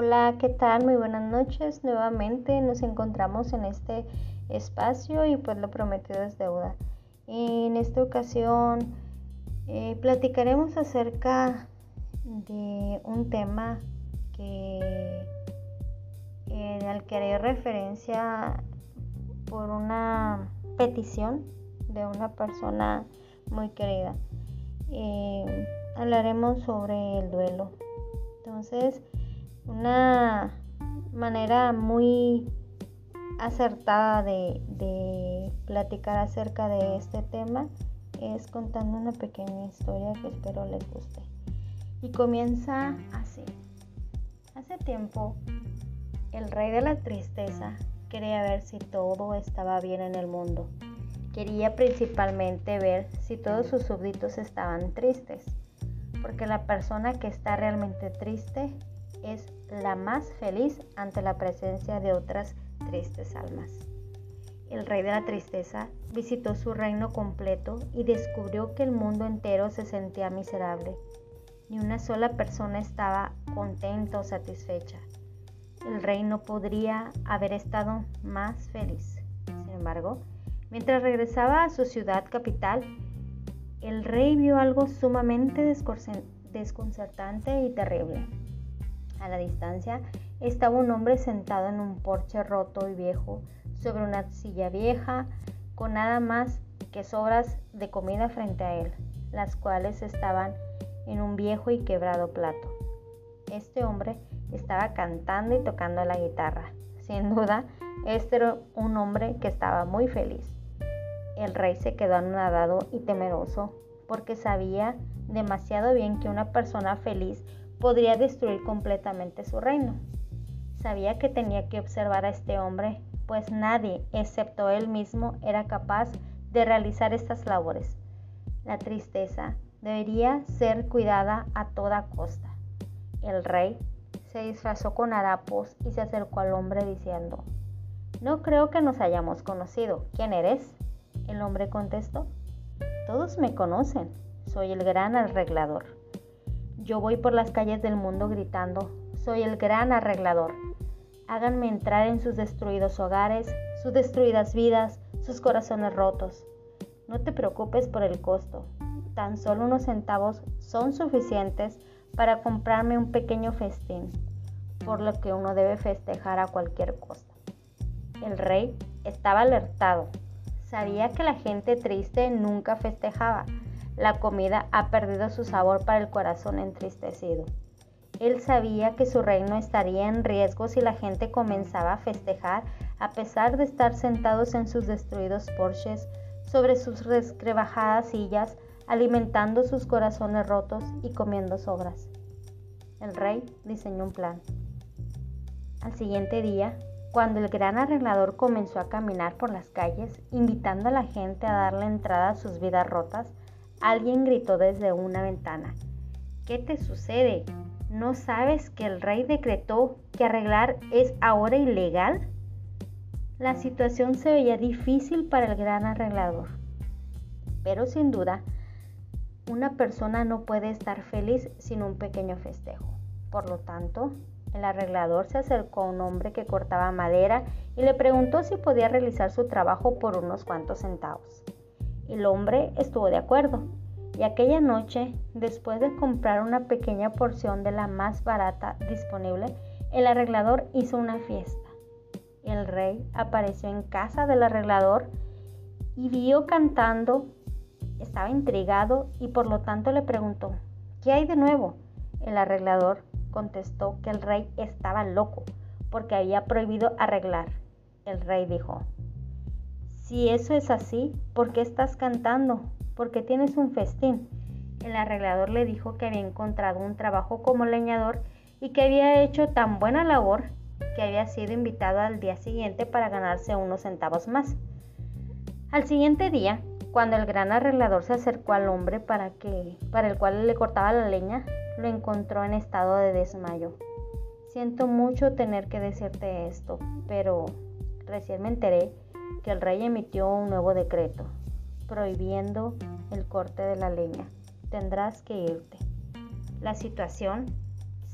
Hola, ¿qué tal? Muy buenas noches. Nuevamente nos encontramos en este espacio y pues lo prometido es deuda. En esta ocasión eh, platicaremos acerca de un tema que al que haré referencia por una petición de una persona muy querida. Eh, hablaremos sobre el duelo. Entonces, una manera muy acertada de, de, platicar acerca de este tema es contando una pequeña historia que espero les guste. Y comienza así. Hace tiempo, el rey de la tristeza quería ver si todo estaba bien en el mundo. Quería principalmente ver si todos sus súbditos estaban tristes, porque la persona que está realmente triste es la más feliz ante la presencia de otras tristes almas. El rey de la tristeza visitó su reino completo y descubrió que el mundo entero se sentía miserable. Ni una sola persona estaba contenta o satisfecha. El rey no podría haber estado más feliz. Sin embargo, mientras regresaba a su ciudad capital, el rey vio algo sumamente desconcertante y terrible. A la distancia estaba un hombre sentado en un porche roto y viejo sobre una silla vieja con nada más que sobras de comida frente a él, las cuales estaban en un viejo y quebrado plato. Este hombre estaba cantando y tocando la guitarra. Sin duda, este era un hombre que estaba muy feliz. El rey se quedó anonadado y temeroso porque sabía demasiado bien que una persona feliz podría destruir completamente su reino. Sabía que tenía que observar a este hombre, pues nadie, excepto él mismo, era capaz de realizar estas labores. La tristeza debería ser cuidada a toda costa. El rey se disfrazó con harapos y se acercó al hombre diciendo, No creo que nos hayamos conocido. ¿Quién eres? El hombre contestó, Todos me conocen. Soy el gran arreglador. Yo voy por las calles del mundo gritando, soy el gran arreglador. Háganme entrar en sus destruidos hogares, sus destruidas vidas, sus corazones rotos. No te preocupes por el costo. Tan solo unos centavos son suficientes para comprarme un pequeño festín, por lo que uno debe festejar a cualquier costo. El rey estaba alertado. Sabía que la gente triste nunca festejaba, la comida ha perdido su sabor para el corazón entristecido. Él sabía que su reino estaría en riesgo si la gente comenzaba a festejar a pesar de estar sentados en sus destruidos porches, sobre sus rescrebajadas sillas, alimentando sus corazones rotos y comiendo sobras. El rey diseñó un plan. Al siguiente día, cuando el gran arreglador comenzó a caminar por las calles, invitando a la gente a darle entrada a sus vidas rotas, Alguien gritó desde una ventana. ¿Qué te sucede? ¿No sabes que el rey decretó que arreglar es ahora ilegal? La situación se veía difícil para el gran arreglador. Pero sin duda, una persona no puede estar feliz sin un pequeño festejo. Por lo tanto, el arreglador se acercó a un hombre que cortaba madera y le preguntó si podía realizar su trabajo por unos cuantos centavos. El hombre estuvo de acuerdo y aquella noche, después de comprar una pequeña porción de la más barata disponible, el arreglador hizo una fiesta. El rey apareció en casa del arreglador y vio cantando. Estaba intrigado y por lo tanto le preguntó, ¿qué hay de nuevo? El arreglador contestó que el rey estaba loco porque había prohibido arreglar. El rey dijo, si eso es así, ¿por qué estás cantando? ¿Por qué tienes un festín? El arreglador le dijo que había encontrado un trabajo como leñador y que había hecho tan buena labor que había sido invitado al día siguiente para ganarse unos centavos más. Al siguiente día, cuando el gran arreglador se acercó al hombre para, que, para el cual le cortaba la leña, lo encontró en estado de desmayo. Siento mucho tener que decirte esto, pero recién me enteré que el rey emitió un nuevo decreto prohibiendo el corte de la leña. Tendrás que irte. La situación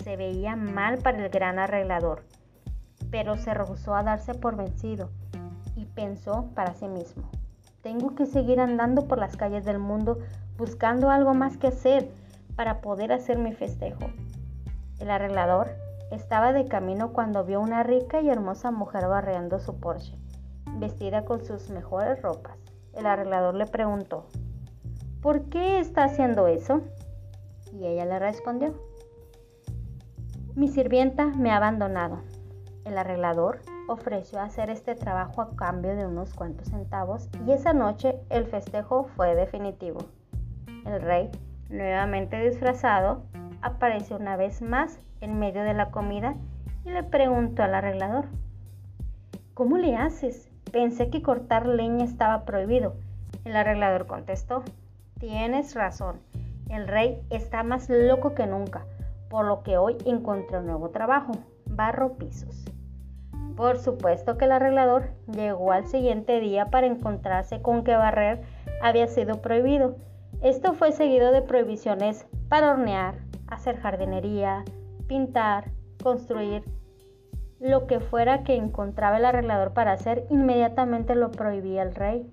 se veía mal para el gran arreglador, pero se rehusó a darse por vencido y pensó para sí mismo, tengo que seguir andando por las calles del mundo buscando algo más que hacer para poder hacer mi festejo. El arreglador estaba de camino cuando vio una rica y hermosa mujer barreando su Porsche, vestida con sus mejores ropas. El arreglador le preguntó, ¿por qué está haciendo eso? Y ella le respondió, mi sirvienta me ha abandonado. El arreglador ofreció hacer este trabajo a cambio de unos cuantos centavos y esa noche el festejo fue definitivo. El rey, nuevamente disfrazado, apareció una vez más en medio de la comida y le preguntó al arreglador, ¿Cómo le haces? Pensé que cortar leña estaba prohibido. El arreglador contestó, tienes razón, el rey está más loco que nunca por lo que hoy encontré un nuevo trabajo, barro pisos. Por supuesto que el arreglador llegó al siguiente día para encontrarse con que barrer había sido prohibido. Esto fue seguido de prohibiciones para hornear, hacer jardinería, pintar, construir. Lo que fuera que encontraba el arreglador para hacer, inmediatamente lo prohibía el rey.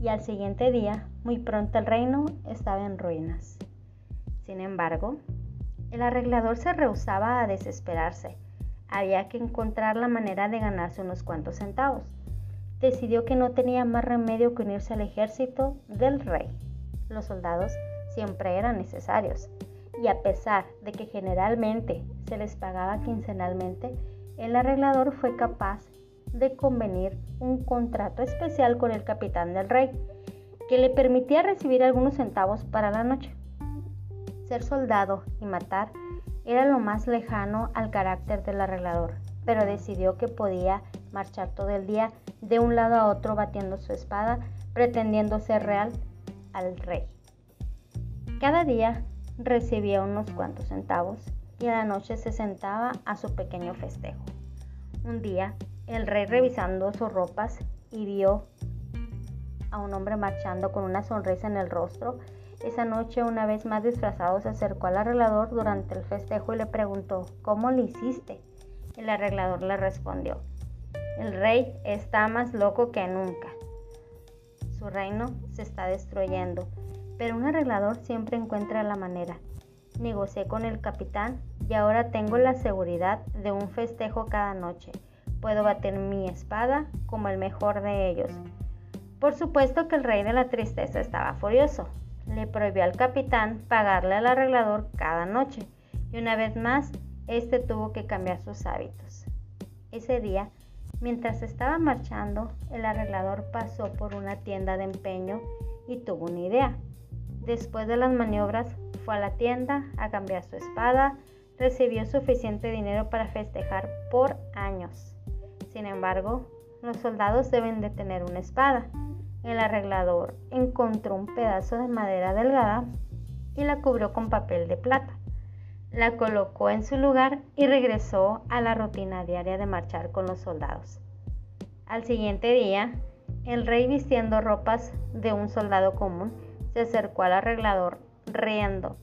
Y al siguiente día, muy pronto el reino estaba en ruinas. Sin embargo, el arreglador se rehusaba a desesperarse. Había que encontrar la manera de ganarse unos cuantos centavos. Decidió que no tenía más remedio que unirse al ejército del rey. Los soldados siempre eran necesarios y a pesar de que generalmente se les pagaba quincenalmente, el arreglador fue capaz de convenir un contrato especial con el capitán del rey que le permitía recibir algunos centavos para la noche. Ser soldado y matar era lo más lejano al carácter del arreglador, pero decidió que podía marchar todo el día de un lado a otro batiendo su espada, pretendiendo ser real al rey. Cada día recibía unos cuantos centavos y a la noche se sentaba a su pequeño festejo. Un día, el rey revisando sus ropas y vio a un hombre marchando con una sonrisa en el rostro, esa noche, una vez más disfrazado, se acercó al arreglador durante el festejo y le preguntó, ¿cómo lo hiciste? El arreglador le respondió, el rey está más loco que nunca. Su reino se está destruyendo, pero un arreglador siempre encuentra la manera. Negocié con el capitán y ahora tengo la seguridad de un festejo cada noche. Puedo bater mi espada como el mejor de ellos. Por supuesto que el rey de la tristeza estaba furioso le prohibió al capitán pagarle al arreglador cada noche y una vez más este tuvo que cambiar sus hábitos. Ese día, mientras estaba marchando, el arreglador pasó por una tienda de empeño y tuvo una idea. Después de las maniobras, a la tienda a cambiar su espada, recibió suficiente dinero para festejar por años. Sin embargo, los soldados deben de tener una espada el arreglador encontró un pedazo de madera delgada y la cubrió con papel de plata. La colocó en su lugar y regresó a la rutina diaria de marchar con los soldados. Al siguiente día, el rey vistiendo ropas de un soldado común se acercó al arreglador riendo.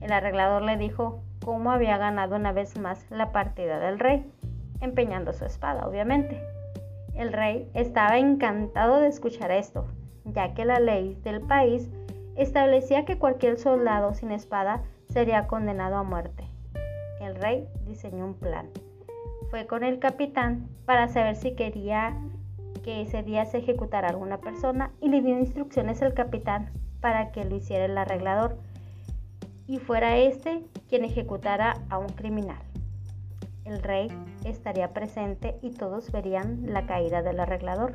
El arreglador le dijo cómo había ganado una vez más la partida del rey, empeñando su espada, obviamente. El rey estaba encantado de escuchar esto, ya que la ley del país establecía que cualquier soldado sin espada sería condenado a muerte. El rey diseñó un plan. Fue con el capitán para saber si quería que ese día se ejecutara alguna persona y le dio instrucciones al capitán para que lo hiciera el arreglador y fuera este quien ejecutara a un criminal el rey estaría presente y todos verían la caída del arreglador.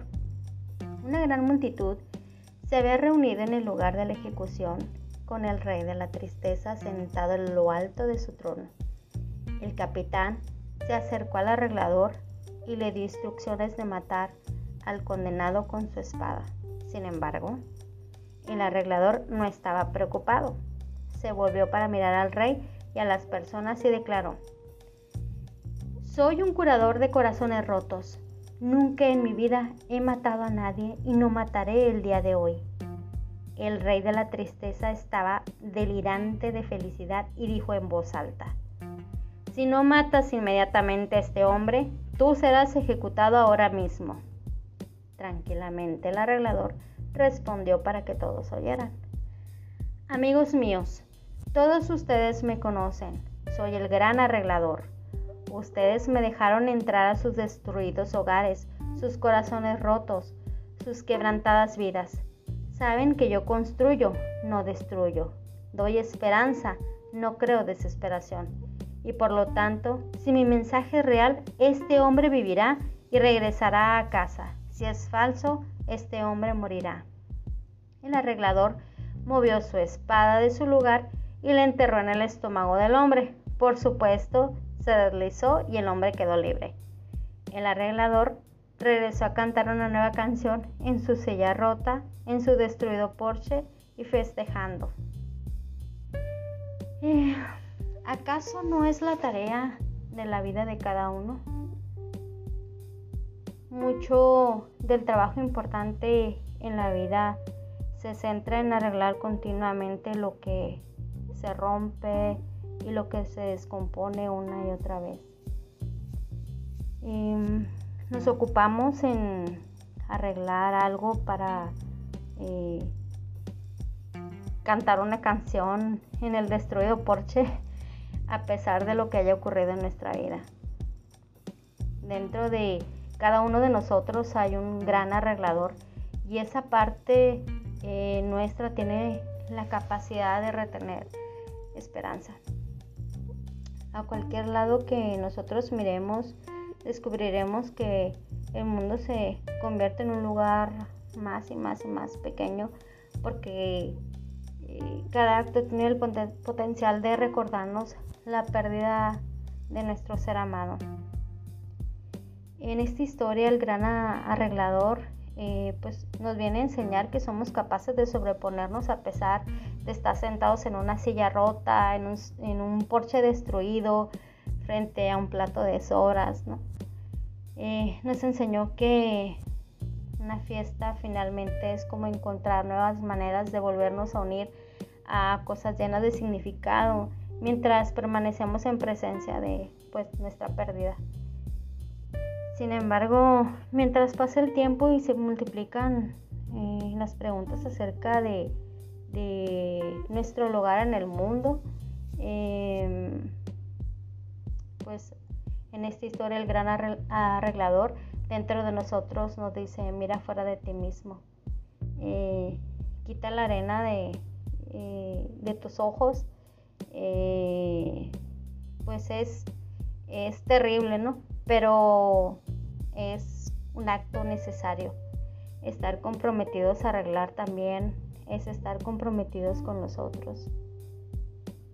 Una gran multitud se había reunido en el lugar de la ejecución con el rey de la tristeza sentado en lo alto de su trono. El capitán se acercó al arreglador y le dio instrucciones de matar al condenado con su espada. Sin embargo, el arreglador no estaba preocupado. Se volvió para mirar al rey y a las personas y declaró, soy un curador de corazones rotos. Nunca en mi vida he matado a nadie y no mataré el día de hoy. El rey de la tristeza estaba delirante de felicidad y dijo en voz alta, Si no matas inmediatamente a este hombre, tú serás ejecutado ahora mismo. Tranquilamente el arreglador respondió para que todos oyeran. Amigos míos, todos ustedes me conocen. Soy el gran arreglador. Ustedes me dejaron entrar a sus destruidos hogares, sus corazones rotos, sus quebrantadas vidas. Saben que yo construyo, no destruyo. Doy esperanza, no creo desesperación. Y por lo tanto, si mi mensaje es real, este hombre vivirá y regresará a casa. Si es falso, este hombre morirá. El arreglador movió su espada de su lugar y la enterró en el estómago del hombre. Por supuesto, se deslizó y el hombre quedó libre. El arreglador regresó a cantar una nueva canción en su silla rota, en su destruido porche y festejando. Eh, ¿Acaso no es la tarea de la vida de cada uno? Mucho del trabajo importante en la vida se centra en arreglar continuamente lo que se rompe y lo que se descompone una y otra vez. Y nos ocupamos en arreglar algo para eh, cantar una canción en el destruido porche a pesar de lo que haya ocurrido en nuestra vida. Dentro de cada uno de nosotros hay un gran arreglador y esa parte eh, nuestra tiene la capacidad de retener esperanza. A cualquier lado que nosotros miremos, descubriremos que el mundo se convierte en un lugar más y más y más pequeño porque eh, cada acto tiene el potencial de recordarnos la pérdida de nuestro ser amado. En esta historia el gran arreglador eh, pues nos viene a enseñar que somos capaces de sobreponernos a pesar estar sentados en una silla rota, en un, en un porche destruido, frente a un plato de sobras. Eh, nos enseñó que una fiesta finalmente es como encontrar nuevas maneras de volvernos a unir a cosas llenas de significado mientras permanecemos en presencia de pues, nuestra pérdida. Sin embargo, mientras pasa el tiempo y se multiplican eh, las preguntas acerca de, nuestro lugar en el mundo, em, pues en esta historia el gran arreglador dentro de nosotros nos dice, mira fuera de ti mismo, eh, quita la arena de, eh, de tus ojos, pues es, es terrible, ¿no? Pero es un acto necesario. Estar comprometidos a arreglar también es estar comprometidos con los otros.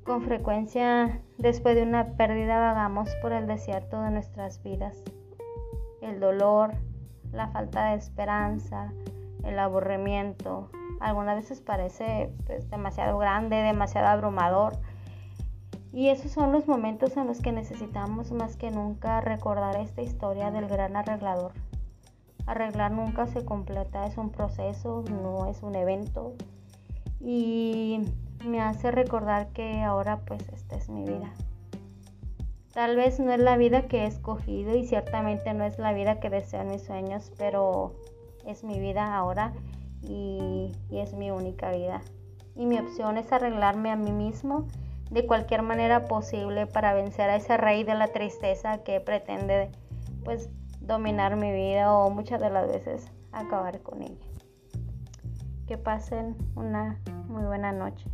Con frecuencia, después de una pérdida, vagamos por el desierto de nuestras vidas. El dolor, la falta de esperanza, el aburrimiento, algunas veces parece pues, demasiado grande, demasiado abrumador y esos son los momentos en los que necesitamos más que nunca recordar esta historia del gran arreglador. Arreglar nunca se completa, es un proceso, no es un evento. Y me hace recordar que ahora pues esta es mi vida. Tal vez no es la vida que he escogido y ciertamente no es la vida que deseo en mis sueños, pero es mi vida ahora y, y es mi única vida. Y mi opción es arreglarme a mí mismo de cualquier manera posible para vencer a ese rey de la tristeza que pretende pues dominar mi vida o muchas de las veces acabar con ella. Que pasen una muy buena noche.